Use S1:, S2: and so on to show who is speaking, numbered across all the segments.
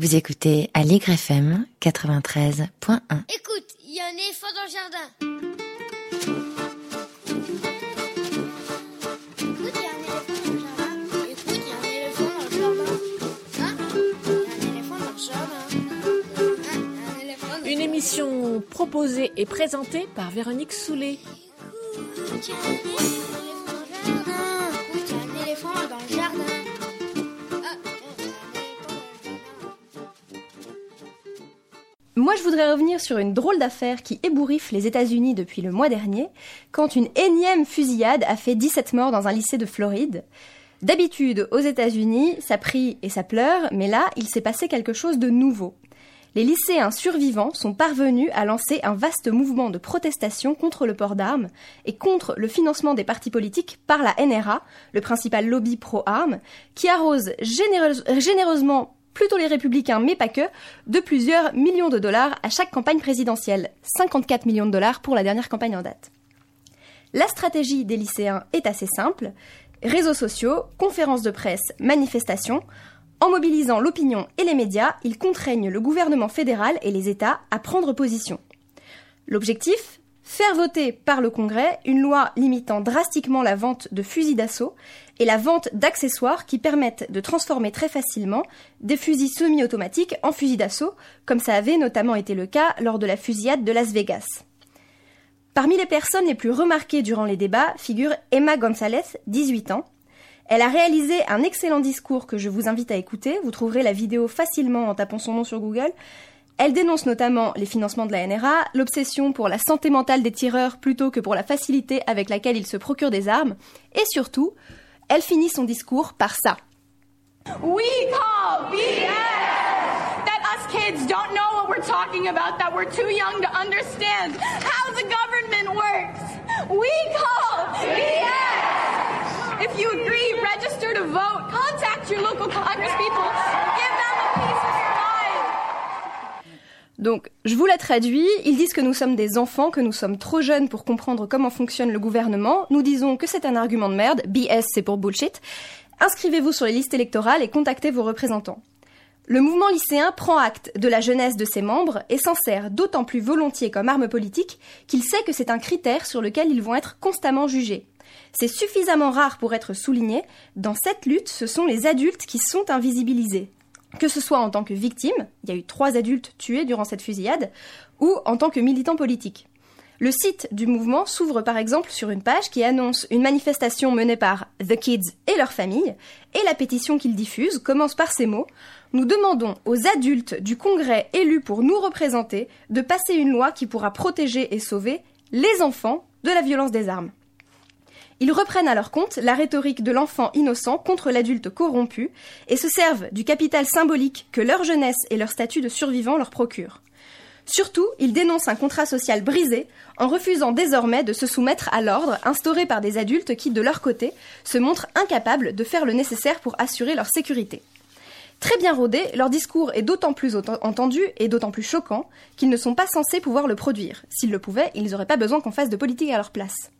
S1: Vous écoutez à FM 93.1.
S2: Écoute, il y a un éléphant dans le jardin. Écoute, il y a un éléphant dans le jardin. Écoute, il y a un éléphant dans le jardin. Hein? Il y a un éléphant dans le jardin. Hein Il y a un éléphant dans le
S3: Une émission proposée et présentée par Véronique Soulet.
S2: Écoute,
S4: Moi, je voudrais revenir sur une drôle d'affaire qui ébouriffe les États-Unis depuis le mois dernier, quand une énième fusillade a fait 17 morts dans un lycée de Floride. D'habitude, aux États-Unis, ça prie et ça pleure, mais là, il s'est passé quelque chose de nouveau. Les lycéens survivants sont parvenus à lancer un vaste mouvement de protestation contre le port d'armes et contre le financement des partis politiques par la NRA, le principal lobby pro-armes, qui arrose généreuse- généreusement plutôt les républicains, mais pas que, de plusieurs millions de dollars à chaque campagne présidentielle. 54 millions de dollars pour la dernière campagne en date. La stratégie des lycéens est assez simple. Réseaux sociaux, conférences de presse, manifestations. En mobilisant l'opinion et les médias, ils contraignent le gouvernement fédéral et les États à prendre position. L'objectif? Faire voter par le Congrès une loi limitant drastiquement la vente de fusils d'assaut et la vente d'accessoires qui permettent de transformer très facilement des fusils semi-automatiques en fusils d'assaut, comme ça avait notamment été le cas lors de la fusillade de Las Vegas. Parmi les personnes les plus remarquées durant les débats figure Emma Gonzalez, 18 ans. Elle a réalisé un excellent discours que je vous invite à écouter. Vous trouverez la vidéo facilement en tapant son nom sur Google. Elle dénonce notamment les financements de la NRA, l'obsession pour la santé mentale des tireurs plutôt que pour la facilité avec laquelle ils se procurent des armes, et surtout, elle finit son discours par ça.
S5: We call BS that us kids don't know what we're talking about, that we're too young to understand how the government works. We call BS. If you agree, register to vote, contact your local congresspeople, give
S4: Donc, je vous la traduis. Ils disent que nous sommes des enfants, que nous sommes trop jeunes pour comprendre comment fonctionne le gouvernement. Nous disons que c'est un argument de merde. BS, c'est pour bullshit. Inscrivez-vous sur les listes électorales et contactez vos représentants. Le mouvement lycéen prend acte de la jeunesse de ses membres et s'en sert d'autant plus volontiers comme arme politique qu'il sait que c'est un critère sur lequel ils vont être constamment jugés. C'est suffisamment rare pour être souligné. Dans cette lutte, ce sont les adultes qui sont invisibilisés que ce soit en tant que victime, il y a eu trois adultes tués durant cette fusillade, ou en tant que militant politique. Le site du mouvement s'ouvre par exemple sur une page qui annonce une manifestation menée par The Kids et leurs familles, et la pétition qu'ils diffusent commence par ces mots Nous demandons aux adultes du Congrès élus pour nous représenter de passer une loi qui pourra protéger et sauver les enfants de la violence des armes. Ils reprennent à leur compte la rhétorique de l'enfant innocent contre l'adulte corrompu et se servent du capital symbolique que leur jeunesse et leur statut de survivant leur procurent. Surtout, ils dénoncent un contrat social brisé en refusant désormais de se soumettre à l'ordre instauré par des adultes qui, de leur côté, se montrent incapables de faire le nécessaire pour assurer leur sécurité. Très bien rodé, leur discours est d'autant plus entendu et d'autant plus choquant qu'ils ne sont pas censés pouvoir le produire. S'ils le pouvaient, ils n'auraient pas besoin qu'on fasse de politique à leur place.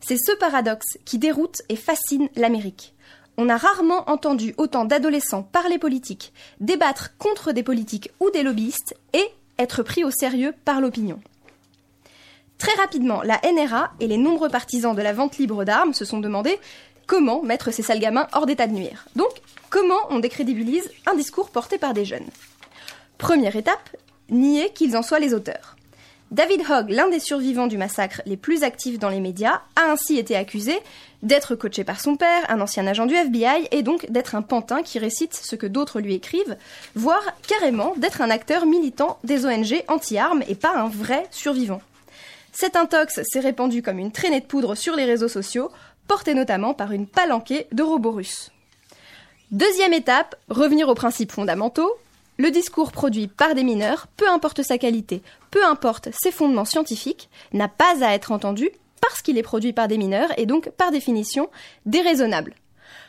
S4: C'est ce paradoxe qui déroute et fascine l'Amérique. On a rarement entendu autant d'adolescents parler politique, débattre contre des politiques ou des lobbyistes et être pris au sérieux par l'opinion. Très rapidement, la NRA et les nombreux partisans de la vente libre d'armes se sont demandé comment mettre ces sales gamins hors d'état de nuire. Donc, comment on décrédibilise un discours porté par des jeunes? Première étape, nier qu'ils en soient les auteurs. David Hogg, l'un des survivants du massacre les plus actifs dans les médias, a ainsi été accusé d'être coaché par son père, un ancien agent du FBI, et donc d'être un pantin qui récite ce que d'autres lui écrivent, voire carrément d'être un acteur militant des ONG anti-armes et pas un vrai survivant. Cet intox s'est répandu comme une traînée de poudre sur les réseaux sociaux, portée notamment par une palanquée de robots russes. Deuxième étape, revenir aux principes fondamentaux. Le discours produit par des mineurs, peu importe sa qualité, peu importe ses fondements scientifiques, n'a pas à être entendu parce qu'il est produit par des mineurs et donc par définition déraisonnable.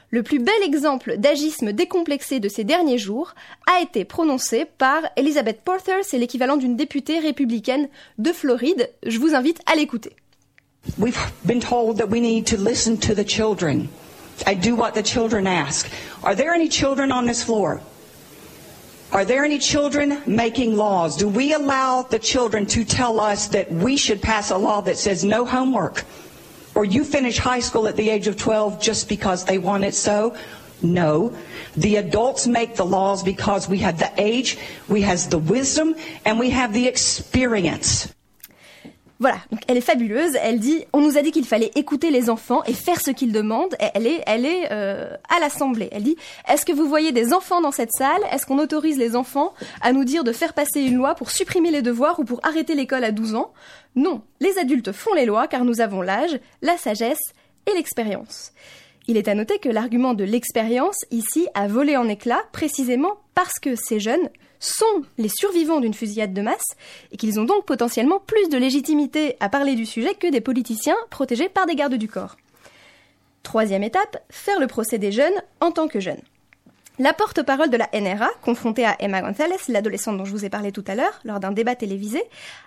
S4: Le plus bel exemple d'agisme décomplexé de ces derniers jours a été prononcé par Elizabeth Porter, c'est l'équivalent d'une députée républicaine de Floride. Je vous invite à l'écouter.
S6: We've been told that we need to listen to the children. I do what the children ask. Are there any children on this floor? Are there any children making laws? Do we allow the children to tell us that we should pass a law that says no homework? Or you finish high school at the age of 12 just because they want it so? No. The adults make the laws because we have the age, we have the wisdom, and we have the experience.
S4: Voilà, donc elle est fabuleuse. Elle dit, on nous a dit qu'il fallait écouter les enfants et faire ce qu'ils demandent. Et elle est, elle est euh, à l'Assemblée. Elle dit, est-ce que vous voyez des enfants dans cette salle? Est-ce qu'on autorise les enfants à nous dire de faire passer une loi pour supprimer les devoirs ou pour arrêter l'école à 12 ans? Non, les adultes font les lois car nous avons l'âge, la sagesse et l'expérience. Il est à noter que l'argument de l'expérience ici a volé en éclats précisément parce que ces jeunes sont les survivants d'une fusillade de masse et qu'ils ont donc potentiellement plus de légitimité à parler du sujet que des politiciens protégés par des gardes du corps. Troisième étape, faire le procès des jeunes en tant que jeunes. La porte-parole de la NRA, confrontée à Emma Gonzalez, l'adolescente dont je vous ai parlé tout à l'heure, lors d'un débat télévisé,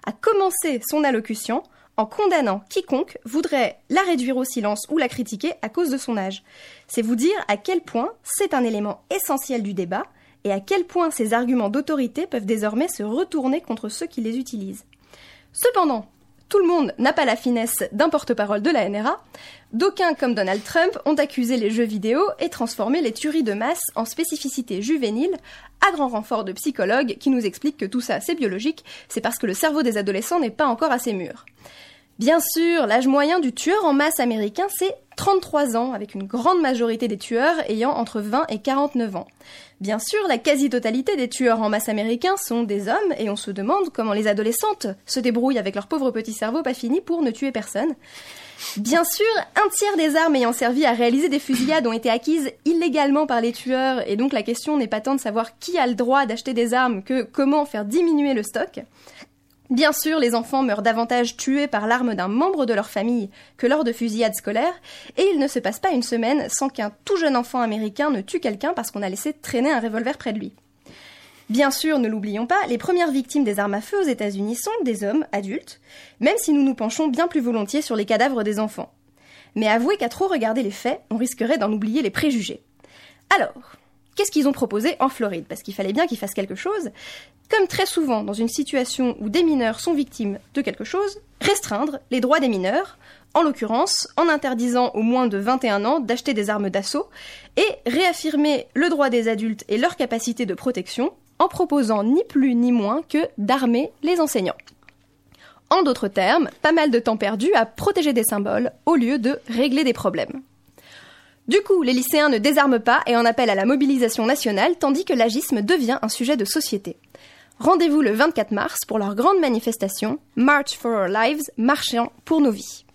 S4: a commencé son allocution en condamnant quiconque voudrait la réduire au silence ou la critiquer à cause de son âge. C'est vous dire à quel point c'est un élément essentiel du débat et à quel point ces arguments d'autorité peuvent désormais se retourner contre ceux qui les utilisent. Cependant, tout le monde n'a pas la finesse d'un porte-parole de la NRA. D'aucuns, comme Donald Trump, ont accusé les jeux vidéo et transformé les tueries de masse en spécificités juvéniles, à grand renfort de psychologues qui nous expliquent que tout ça c'est biologique, c'est parce que le cerveau des adolescents n'est pas encore assez mûr. Bien sûr, l'âge moyen du tueur en masse américain, c'est 33 ans, avec une grande majorité des tueurs ayant entre 20 et 49 ans. Bien sûr, la quasi-totalité des tueurs en masse américains sont des hommes, et on se demande comment les adolescentes se débrouillent avec leur pauvre petit cerveau pas fini pour ne tuer personne. Bien sûr, un tiers des armes ayant servi à réaliser des fusillades ont été acquises illégalement par les tueurs, et donc la question n'est pas tant de savoir qui a le droit d'acheter des armes que comment faire diminuer le stock. Bien sûr, les enfants meurent davantage tués par l'arme d'un membre de leur famille que lors de fusillades scolaires, et il ne se passe pas une semaine sans qu'un tout jeune enfant américain ne tue quelqu'un parce qu'on a laissé traîner un revolver près de lui. Bien sûr, ne l'oublions pas, les premières victimes des armes à feu aux États-Unis sont des hommes adultes, même si nous nous penchons bien plus volontiers sur les cadavres des enfants. Mais avouez qu'à trop regarder les faits, on risquerait d'en oublier les préjugés. Alors, qu'est-ce qu'ils ont proposé en Floride? Parce qu'il fallait bien qu'ils fassent quelque chose. Comme très souvent dans une situation où des mineurs sont victimes de quelque chose, restreindre les droits des mineurs, en l'occurrence en interdisant aux moins de 21 ans d'acheter des armes d'assaut, et réaffirmer le droit des adultes et leur capacité de protection en proposant ni plus ni moins que d'armer les enseignants. En d'autres termes, pas mal de temps perdu à protéger des symboles au lieu de régler des problèmes. Du coup, les lycéens ne désarment pas et en appellent à la mobilisation nationale, tandis que l'agisme devient un sujet de société. Rendez-vous le 24 mars pour leur grande manifestation March for Our Lives, marchant pour nos vies.